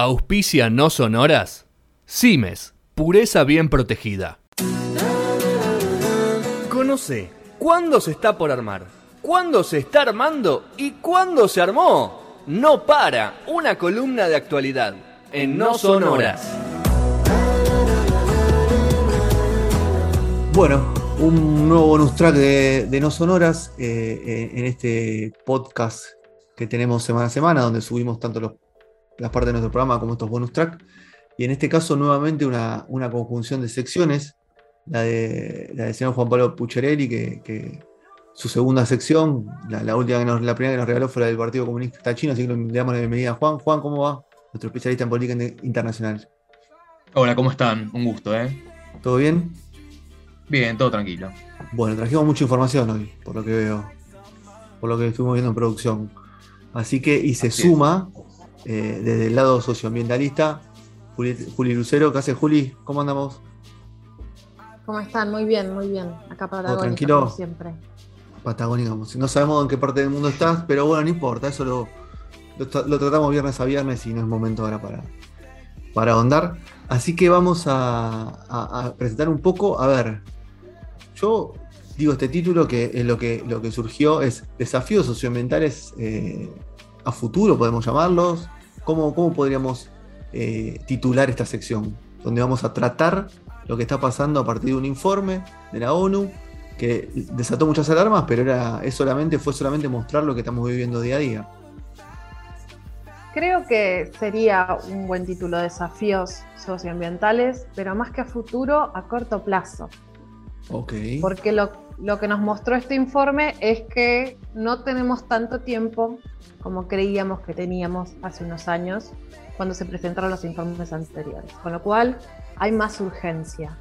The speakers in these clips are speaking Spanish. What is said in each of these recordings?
Auspicia no sonoras. Cimes, pureza bien protegida. Conoce cuándo se está por armar, cuándo se está armando y cuándo se armó. No para, una columna de actualidad en No Sonoras. Bueno, un nuevo bonus track de, No Sonoras eh, eh, en este podcast que tenemos semana a semana, donde subimos tanto los, las partes de nuestro programa como estos bonus track. Y en este caso, nuevamente, una, conjunción de secciones, la, de, la del señor Juan Pablo Pucherelli, que, su segunda sección, la, última que la primera que nos regaló fue la del Partido Comunista Chino, así que le damos la bienvenida a Juan. Juan, ¿cómo va? Nuestro especialista en política internacional. Hola, ¿cómo están? Un gusto, ¿eh? ¿Todo bien? Bien, todo tranquilo. Bueno, trajimos mucha información hoy, por lo que veo, por lo que estuvimos viendo en producción. Así que, y se suma eh, desde el lado socioambientalista, Juli, Lucero. ¿Qué hace Juli? ¿Cómo andamos? ¿Cómo están? Muy bien, muy bien. Acá Patagónica, tranquilo? como siempre. Patagónica, no sabemos en qué parte del mundo estás, pero bueno, no importa, eso lo, lo, tratamos viernes a viernes y no es momento ahora para, para ahondar. Así que vamos a presentar un poco, a ver, yo digo este título que es lo que, lo que surgió es desafíos socioambientales eh, a futuro, podemos llamarlos. ¿Cómo, cómo podríamos eh, titular esta sección? Donde vamos a tratar lo que está pasando a partir de un informe de la ONU que desató muchas alarmas, pero era, es solamente, fue solamente mostrar lo que estamos viviendo día a día. Creo que sería un buen título, desafíos socioambientales, pero más que a futuro, a corto plazo. Porque lo, que nos mostró este informe es que no tenemos tanto tiempo como creíamos que teníamos hace unos años cuando se presentaron los informes anteriores. Con lo cual hay más urgencia.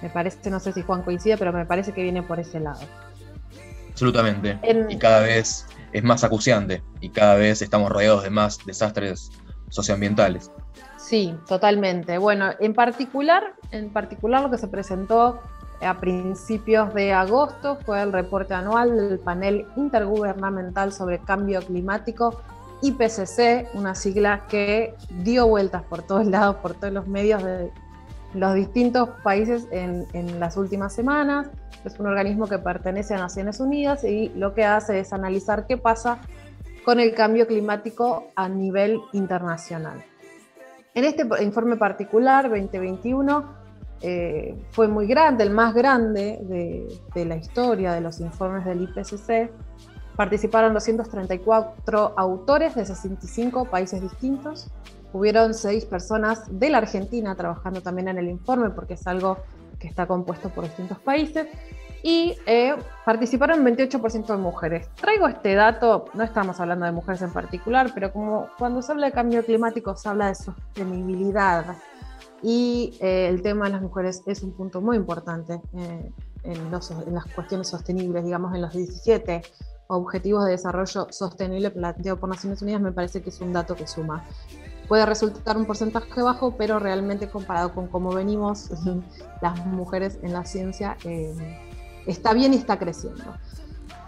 Me parece, no sé si Juan coincide, pero me parece que viene por ese lado. Absolutamente. Y cada vez es más acuciante y cada vez estamos rodeados de más desastres socioambientales. Sí, totalmente. Bueno, en particular, en particular lo que se presentó a principios de agosto fue el reporte anual del panel intergubernamental sobre cambio climático IPCC, una sigla que dio vueltas por todos lados, por todos los medios de los distintos países en, las últimas semanas. Es un organismo que pertenece a Naciones Unidas y lo que hace es analizar qué pasa con el cambio climático a nivel internacional. En este informe particular, 2021, eh, fue muy grande, el más grande de, la historia de los informes del IPCC. Participaron 234 autores de 65 países distintos. Hubieron seis personas de la Argentina trabajando también en el informe porque es algo que está compuesto por distintos países. Y eh, participaron 28% de mujeres. Traigo este dato, no estamos hablando de mujeres en particular, pero como cuando se habla de cambio climático se habla de sostenibilidad y eh, el tema de las mujeres es un punto muy importante eh, en, las cuestiones sostenibles, digamos, en los 17 Objetivos de Desarrollo Sostenible planteado por Naciones Unidas, me parece que es un dato que suma. Puede resultar un porcentaje bajo, pero realmente comparado con cómo venimos las mujeres en la ciencia, eh, está bien y está creciendo.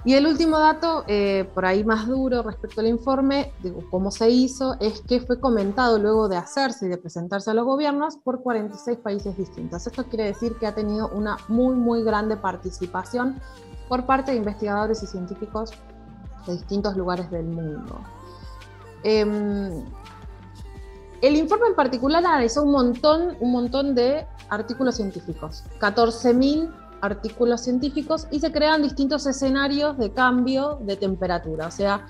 Y el último dato, eh, por ahí más duro respecto al informe, digo, cómo se hizo, es que fue comentado luego de hacerse y de presentarse a los gobiernos por 46 países distintos. Esto quiere decir que ha tenido una muy, muy grande participación por parte de investigadores y científicos de distintos lugares del mundo. Em, el informe en particular analizó un montón, un montón de artículos científicos, 14.000 artículos científicos y se crean distintos escenarios de cambio de temperatura. O sea,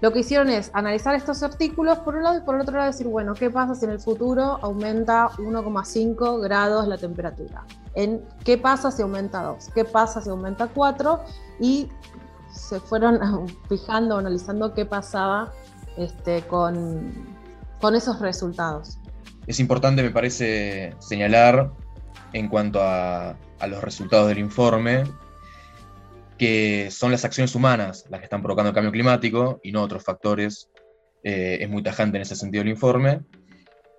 lo que hicieron es analizar estos artículos por un lado y por el otro lado decir, bueno, ¿qué pasa si en el futuro aumenta 1,5 grados la temperatura? ¿En qué pasa si aumenta 2? ¿Qué pasa si aumenta 4? Y se fueron fijando, analizando qué pasaba este, con, con esos resultados. Es importante, me parece, señalar en cuanto a a los resultados del informe, que son las acciones humanas las que están provocando el cambio climático y no otros factores. Eh, es muy tajante en ese sentido el informe.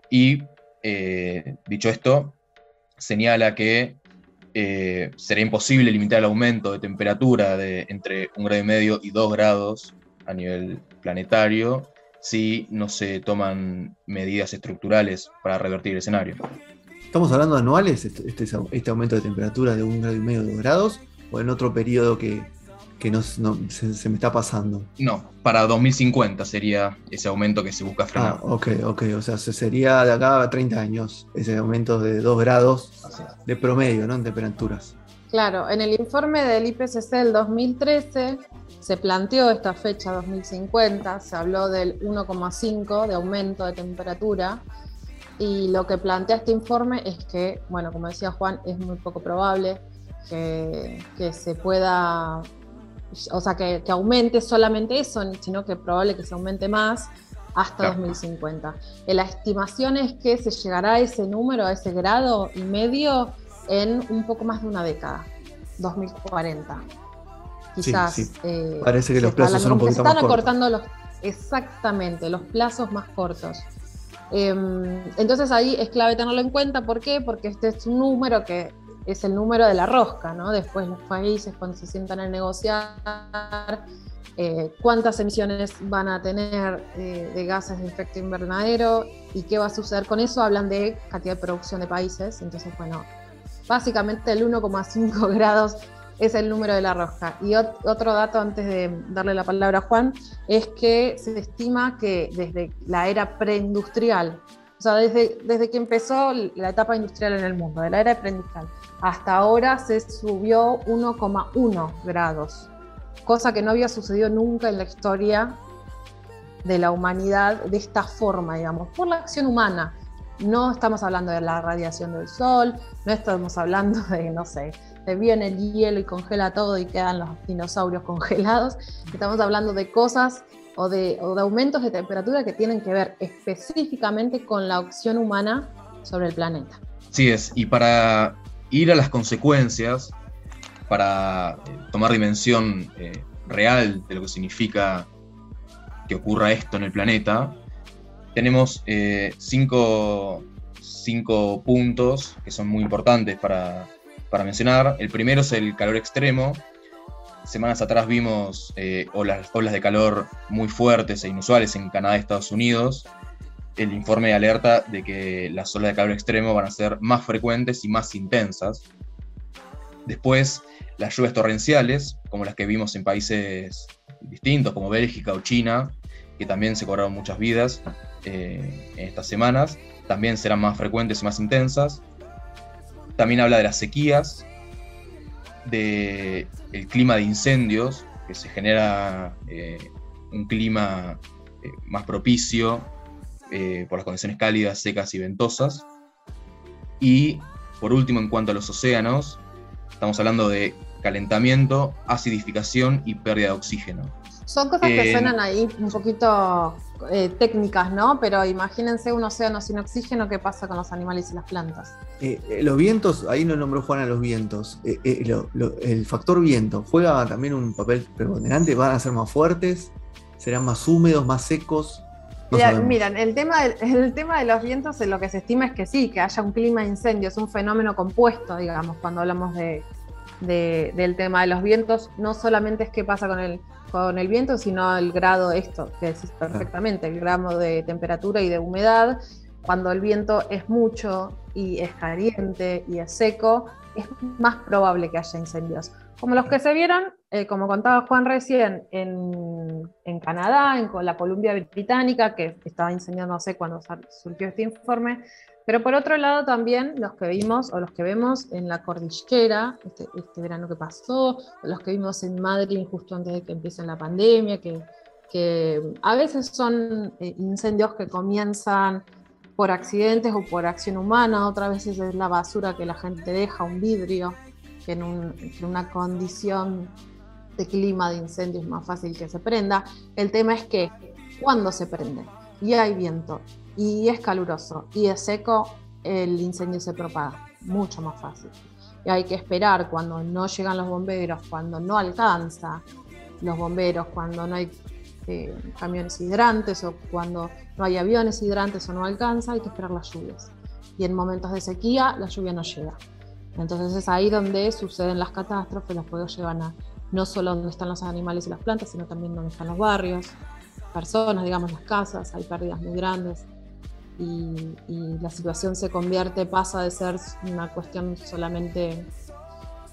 Y eh, dicho esto, señala que eh, será imposible limitar el aumento de temperatura de entre un grado y medio y dos grados a nivel planetario si no se toman medidas estructurales para revertir el escenario. ¿Estamos hablando anuales, este, este, este, aumento de temperatura de un grado y medio de grados, o en otro periodo que, no, se, me está pasando? No, para 2050 sería ese aumento que se busca frenar. Ah, ok, ok, o sea, sería de acá a 30 años ese aumento de 2 grados de promedio, ¿no? En temperaturas. Claro, en el informe del IPCC del 2013 se planteó esta fecha 2050, se habló del 1,5 de aumento de temperatura y lo que plantea este informe es que, bueno, como decía Juan, es muy poco probable que, se pueda, o sea, que, aumente solamente eso, sino que es probable que se aumente más hasta 2050. la estimación es que se llegará a ese número, a ese grado y medio en un poco más de una década, 2040 quizás. Eh, Parece que los plazos son un poquito más están acortando los, exactamente, los plazos más cortos. Em, entonces ahí es clave tenerlo en cuenta. ¿Por qué? Porque este es un número que es el número de la rosca, ¿no? Después los países cuando se sientan a negociar eh, cuántas emisiones van a tener eh, de gases de efecto invernadero y qué va a suceder con eso, hablan de cantidad de producción de países. Entonces, bueno, básicamente el 1,5 grados es el número de la rosca. Y otro dato antes de darle la palabra a Juan, es que se estima que desde la era preindustrial, o sea, desde, desde que empezó la etapa industrial en el mundo, de la era preindustrial, hasta ahora se subió 1,1 grados, cosa que no había sucedido nunca en la historia de la humanidad de esta forma, digamos, por la acción humana. No estamos hablando de la radiación del sol, no estamos hablando de, no sé, se viene el hielo y congela todo y quedan los dinosaurios congelados. Estamos hablando de cosas o de, aumentos de temperatura que tienen que ver específicamente con la opción humana sobre el planeta. Sí es, y para ir a las consecuencias, para eh, tomar dimensión eh, real de lo que significa que ocurra esto en el planeta, tenemos eh, cinco, cinco puntos que son muy importantes para, para mencionar. El primero es el calor extremo. Semanas atrás vimos eh, olas, olas de calor muy fuertes e inusuales en Canadá y Estados Unidos. El informe alerta de que las olas de calor extremo van a ser más frecuentes y más intensas. Después, las lluvias torrenciales, como las que vimos en países distintos como Bélgica o China, que también se cobraron muchas vidas eh, en estas semanas, también serán más frecuentes y más intensas. También habla de las sequías, del el clima de incendios, que se genera eh, un clima eh, más propicio eh, por las condiciones cálidas, secas y ventosas. Y por último, en cuanto a los océanos, estamos hablando de calentamiento, acidificación y pérdida de oxígeno. Son cosas que suenan ahí un poquito eh, técnicas, ¿no? Pero imagínense un océano sin oxígeno, ¿qué pasa con los animales y las plantas? Eh, eh, los vientos, ahí no nombró Juan a los vientos. el factor viento juega también un papel preponderante. ¿Van a ser más fuertes? ¿Serán más húmedos, más secos? miran, el tema, de, el tema de los vientos, lo que se estima es que sí, que haya un clima de incendio, es un fenómeno compuesto, digamos, cuando hablamos de, del tema de los vientos. No solamente es qué pasa con el con el viento, sino el grado, esto que decís perfectamente, el grado de temperatura y de humedad. Cuando el viento es mucho y es caliente y es seco, es más probable que haya incendios. Como los que se vieron, eh, como contaba Juan recién, en, en Canadá, en la Columbia Británica, que estaba incendiándose cuando surgió este informe, pero por otro lado también los que vimos o los que vemos en la cordillera, este, este verano que pasó, los que vimos en Madrid justo antes de que empiece la pandemia, que, que a veces son eh, incendios que comienzan por accidentes o por acción humana, otras veces es la basura que la gente deja, un vidrio, que en, en una condición de clima de incendio es más fácil que se prenda. El tema es que cuando se prende y hay viento y es caluroso y es seco, el incendio se propaga mucho más fácil. Y hay que esperar cuando no llegan los bomberos, cuando no alcanza los bomberos, cuando no hay eh, camiones hidrantes o cuando no hay aviones hidrantes o no alcanza, hay que esperar las lluvias. Y en momentos de sequía la lluvia no llega. Entonces es ahí donde suceden las catástrofes, los fuegos llevan a no solo donde están los animales y las plantas, sino también donde están los barrios, personas, digamos, las casas, hay pérdidas muy grandes y, la situación se convierte, pasa de ser una cuestión solamente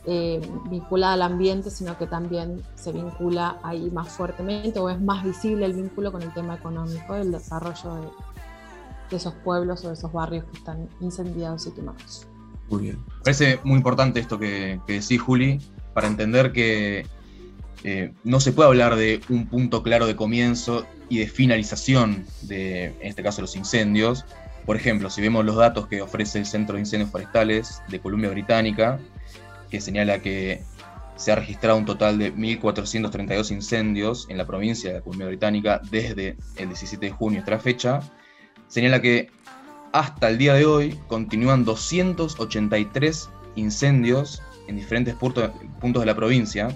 eh, vinculada al ambiente, sino que también se vincula ahí más fuertemente o es más visible el vínculo con el tema económico, el desarrollo de, esos pueblos o de esos barrios que están incendiados y quemados. Me parece muy importante esto que, que decís, Juli, para entender que eh, no se puede hablar de un punto claro de comienzo y de finalización de, en este caso, los incendios. Por ejemplo, si vemos los datos que ofrece el Centro de Incendios Forestales de Columbia Británica, que señala que se ha registrado un total de 1.432 incendios en la provincia de Columbia Británica desde el 17 de junio hasta la fecha, señala que hasta el día de hoy continúan 283 incendios en diferentes puntos de la provincia,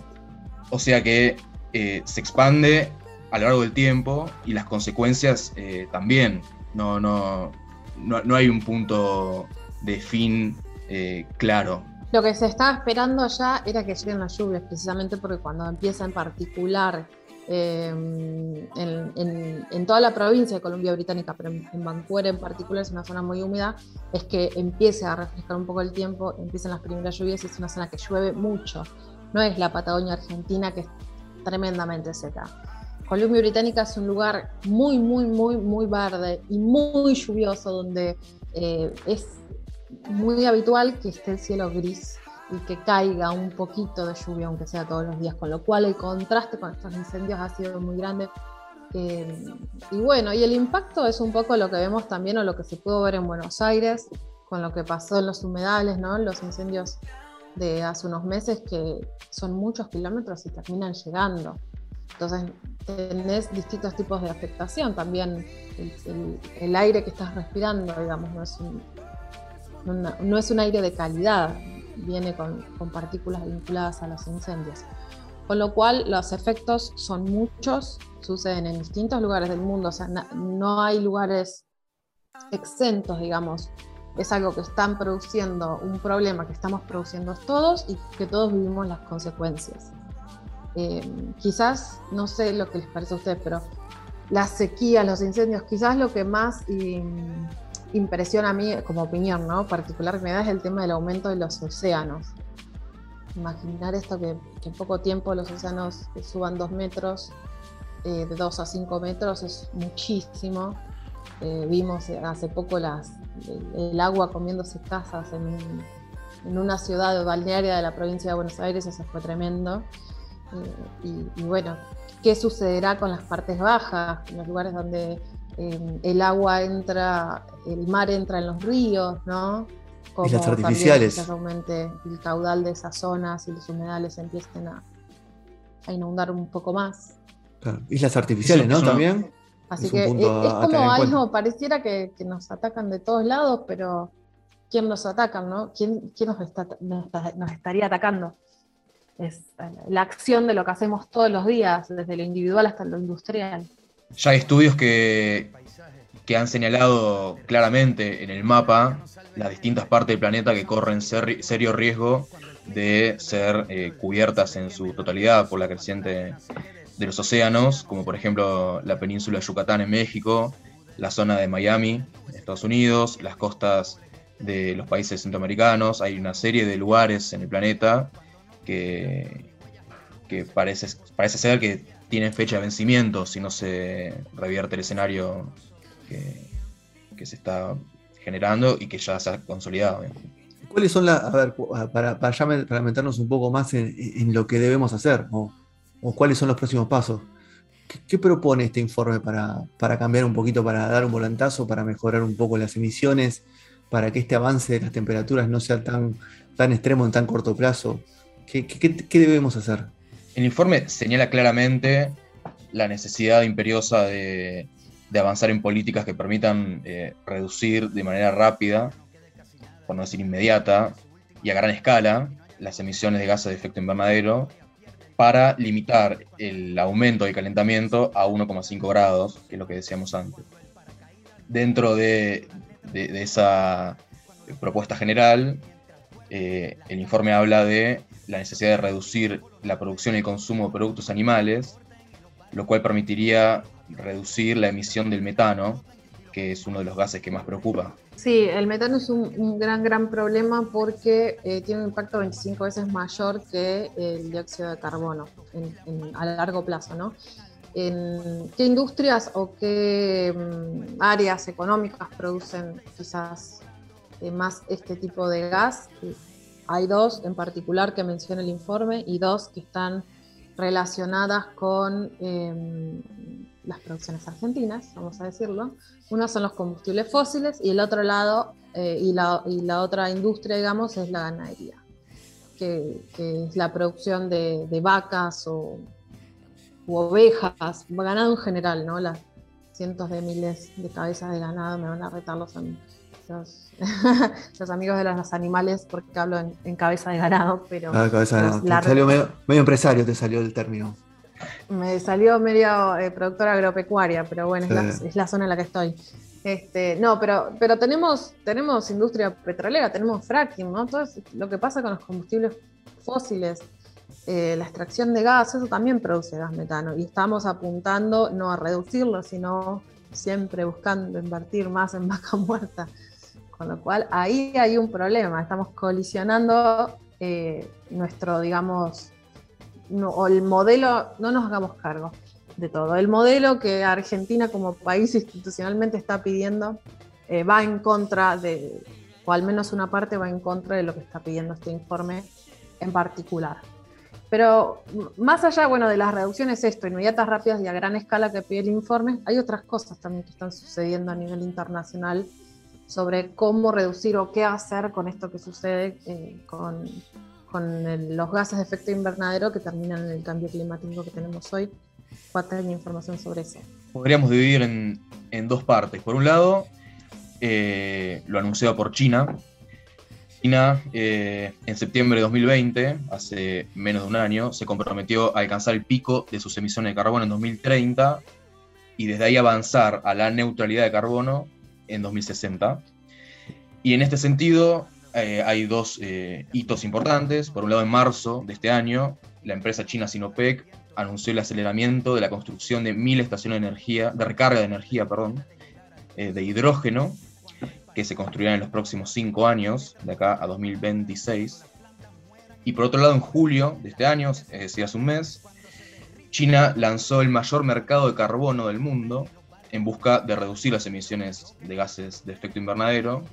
o sea que eh, se expande a lo largo del tiempo y las consecuencias eh, también. No, no, no, hay un punto de fin eh, claro. Lo que se estaba esperando ya era que lleguen las lluvias, precisamente porque cuando empieza en particular en, toda la provincia de Columbia Británica, pero en, en, Vancouver en particular es una zona muy húmeda, es que empiece a refrescar un poco el tiempo, empiezan las primeras lluvias es una zona que llueve mucho no es la Patagonia Argentina que es tremendamente seca. Columbia Británica es un lugar muy, muy, muy, muy verde y muy lluvioso, donde eh, es muy habitual que esté el cielo gris y que caiga un poquito de lluvia, aunque sea todos los días, con lo cual el contraste con estos incendios ha sido muy grande. Eh, y bueno, y el impacto es un poco lo que vemos también o lo que se pudo ver en Buenos Aires, con lo que pasó en los humedales, ¿no? los incendios de hace unos meses que son muchos kilómetros y terminan llegando. Entonces tenés distintos tipos de afectación. También el, aire que estás respirando, digamos, no es un, no es un aire de calidad, viene con, con, partículas vinculadas a los incendios. Con lo cual los efectos son muchos, suceden en distintos lugares del mundo, o sea, no hay lugares exentos, digamos, es algo que están produciendo, un problema que estamos produciendo todos y que todos vivimos las consecuencias. Eh, quizás, no sé lo que les parece a ustedes, pero la sequía, los incendios, quizás lo que más impresiona a mí como opinión, ¿no? particular que me da es el tema del aumento de los océanos. Imaginar esto que, en poco tiempo los océanos suban dos metros, eh, de dos a cinco metros, es muchísimo. Eh, vimos hace poco las, el, agua comiéndose casas en, una ciudad balnearia de la provincia de Buenos Aires, eso fue tremendo. Eh, y, bueno, ¿qué sucederá con las partes bajas, en los lugares donde eh, el agua entra, el mar entra en los ríos, ¿no? Como Islas artificiales. el caudal de esas zonas y los humedales empiecen a, inundar un poco más. Claro. Islas artificiales, ¿no? También. Así que es, como algo, pareciera que, nos atacan de todos lados, pero ¿quién nos ataca? No? ¿Quién, nos, nos, estaría atacando? Es la acción de lo que hacemos todos los días, desde lo individual hasta lo industrial. Ya hay estudios que, que han señalado claramente en el mapa las distintas partes del planeta que corren serio riesgo de ser eh, cubiertas en su totalidad por la creciente de los océanos, como por ejemplo la península de Yucatán en México, la zona de Miami, Estados Unidos, las costas de los países centroamericanos. Hay una serie de lugares en el planeta que, que parece, parece ser que tienen fecha de vencimiento si no se revierte el escenario que, se está generando y que ya se ha consolidado. ¿Cuáles son las, a ver, para, para, ya meternos un poco más en, lo que debemos hacer? o cuáles son los próximos pasos. ¿Qué, propone este informe para, cambiar un poquito, para dar un volantazo, para mejorar un poco las emisiones, para que este avance de las temperaturas no sea tan, tan extremo en tan corto plazo? ¿Qué, debemos hacer? El informe señala claramente la necesidad imperiosa de, avanzar en políticas que permitan eh, reducir de manera rápida, por no decir inmediata, y a gran escala, las emisiones de gases de efecto invernadero para limitar el aumento del calentamiento a 1,5 grados, que es lo que decíamos antes. Dentro de, esa propuesta general, eh, el informe habla de la necesidad de reducir la producción y consumo de productos animales, lo cual permitiría reducir la emisión del metano, que es uno de los gases que más preocupa. Sí, el metano es un, gran, gran problema porque eh, tiene un impacto 25 veces mayor que el dióxido de carbono a largo plazo, ¿no? En qué industrias o qué mm, áreas económicas producen quizás eh, más este tipo de gas. Hay dos en particular que menciona el informe y dos que están relacionadas con em, las producciones argentinas, vamos a decirlo. Uno son los combustibles fósiles y el otro lado, eh, y, la, otra industria, digamos, es la ganadería, que, es la producción de, vacas o ovejas, ganado en general, ¿no? Las cientos de miles de cabezas de ganado me van a retar los, los, amigos de los animales porque hablo en, cabeza de ganado, pero... Ah, cabeza de ganado. Te salió medio, empresario, te salió el término. Me salió medio eh, productora agropecuaria, pero bueno, es, la, zona en la que estoy. Este, no, pero, pero tenemos, tenemos industria petrolera, tenemos fracking, ¿no? Todo lo que pasa con los combustibles fósiles, eh, la extracción de gas, eso también produce gas metano. Y estamos apuntando no a reducirlo, sino siempre buscando invertir más en vaca muerta. Con lo cual ahí hay un problema, estamos colisionando eh, nuestro, digamos, o el modelo, no nos hagamos cargo de todo. El modelo que Argentina como país institucionalmente está pidiendo eh, va en contra de, o al menos una parte va en contra de lo que está pidiendo este informe en particular. Pero más allá bueno, de las reducciones esto, inmediatas, rápidas y a gran escala que pide el informe, hay otras cosas también que están sucediendo a nivel internacional sobre cómo reducir o qué hacer con esto que sucede eh, con, con los gases de efecto invernadero que terminan en el cambio climático que tenemos hoy. ¿Cuál tener información sobre eso? Podríamos dividir en, en dos partes. Por un lado, eh, lo anunciado por China. China, eh, en septiembre de 2020, hace menos de un año, se comprometió a alcanzar el pico de sus emisiones de carbono en 2030 y desde ahí avanzar a la neutralidad de carbono en 2060. Y en este sentido eh, hay dos eh, hitos importantes. Por un lado, en marzo de este año, la empresa china Sinopec anunció el aceleramiento de la construcción de mil estaciones de energía, de recarga de energía, perdón, eh, de hidrógeno, que se construirán en los próximos cinco años, de acá a 2026. Y por otro lado, en julio de este año, es decir, hace un mes, China lanzó el mayor mercado de carbono del mundo en busca de reducir las emisiones de gases de efecto invernadero,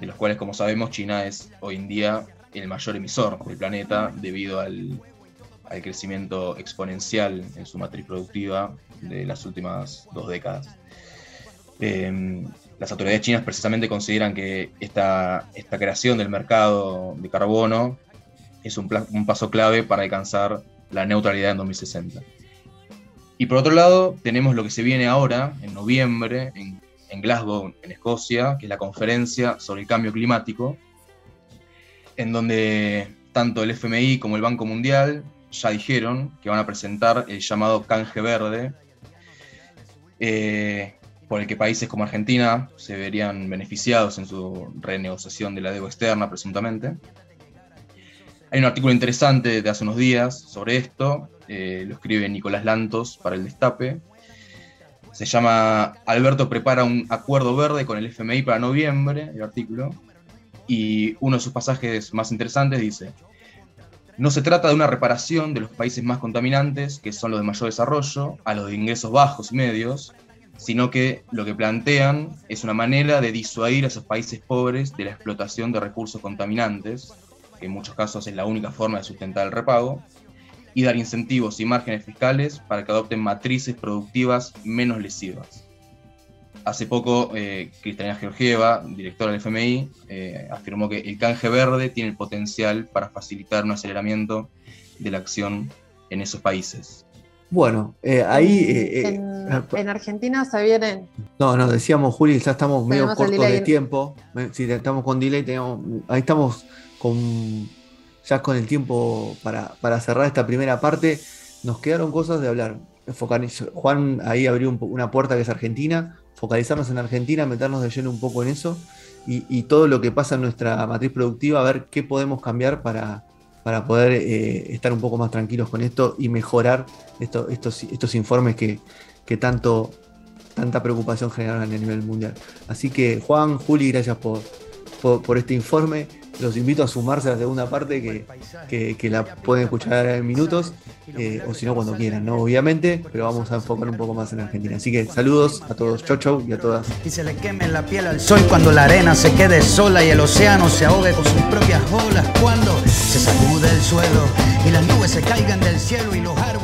de los cuales, como sabemos, China es hoy en día el mayor emisor del planeta debido al, crecimiento exponencial en su matriz productiva de las últimas dos décadas. Em, las autoridades chinas precisamente consideran que esta, esta creación del mercado de carbono es un paso clave para alcanzar la neutralidad en 2060. Y por otro lado, tenemos lo que se viene ahora, en noviembre, en, Glasgow, en Escocia, que es la conferencia sobre el cambio climático, en donde tanto el FMI como el Banco Mundial ya dijeron que van a presentar el llamado canje verde, eh, por el que países como Argentina se verían beneficiados en su renegociación de la deuda externa, presuntamente. Hay un artículo interesante de hace unos días sobre esto, eh, lo escribe Nicolás Lantos para el Destape. Se llama Alberto prepara un acuerdo verde con el FMI para noviembre, el artículo, y uno de sus pasajes más interesantes dice, no se trata de una reparación de los países más contaminantes, que son los de mayor desarrollo, a los de ingresos bajos y medios, sino que lo que plantean es una manera de disuadir a esos países pobres de la explotación de recursos contaminantes, que en muchos casos es la única forma de sustentar el repago, y dar incentivos y márgenes fiscales para que adopten matrices productivas menos lesivas. Hace poco, eh, Cristalina Georgieva, directora del FMI, eh, afirmó que el canje verde tiene el potencial para facilitar un aceleramiento de la acción en esos países. Bueno, eh, ahí... Eh, ah, en, Argentina se vienen... No, no, decíamos, Juli, ya estamos medio cortos de tiempo. Si estamos con delay, tenemos, ahí estamos con ya con el tiempo para, cerrar esta primera parte, nos quedaron cosas de hablar. Juan ahí abrió una puerta que es Argentina, focalizarnos en Argentina, meternos de lleno un poco en eso y, todo lo que pasa en nuestra matriz productiva, a ver qué podemos cambiar para, para poder eh, estar un poco más tranquilos con esto y mejorar estos, estos informes que, que tanto, tanta preocupación generaron a nivel mundial. Así que Juan, Juli, gracias por, por, este informe. Los invito a sumarse a la segunda parte que, que, la pueden escuchar en minutos, eh, o si no, cuando quieran, ¿no? Obviamente, pero vamos a enfocar un poco más en Argentina. Así que saludos a todos, chau chau y a todas. Y se le queme la piel al sol cuando la arena se quede sola y el océano se ahogue con sus propias olas. Cuando se sacude el suelo y las nubes se caigan del cielo y los árboles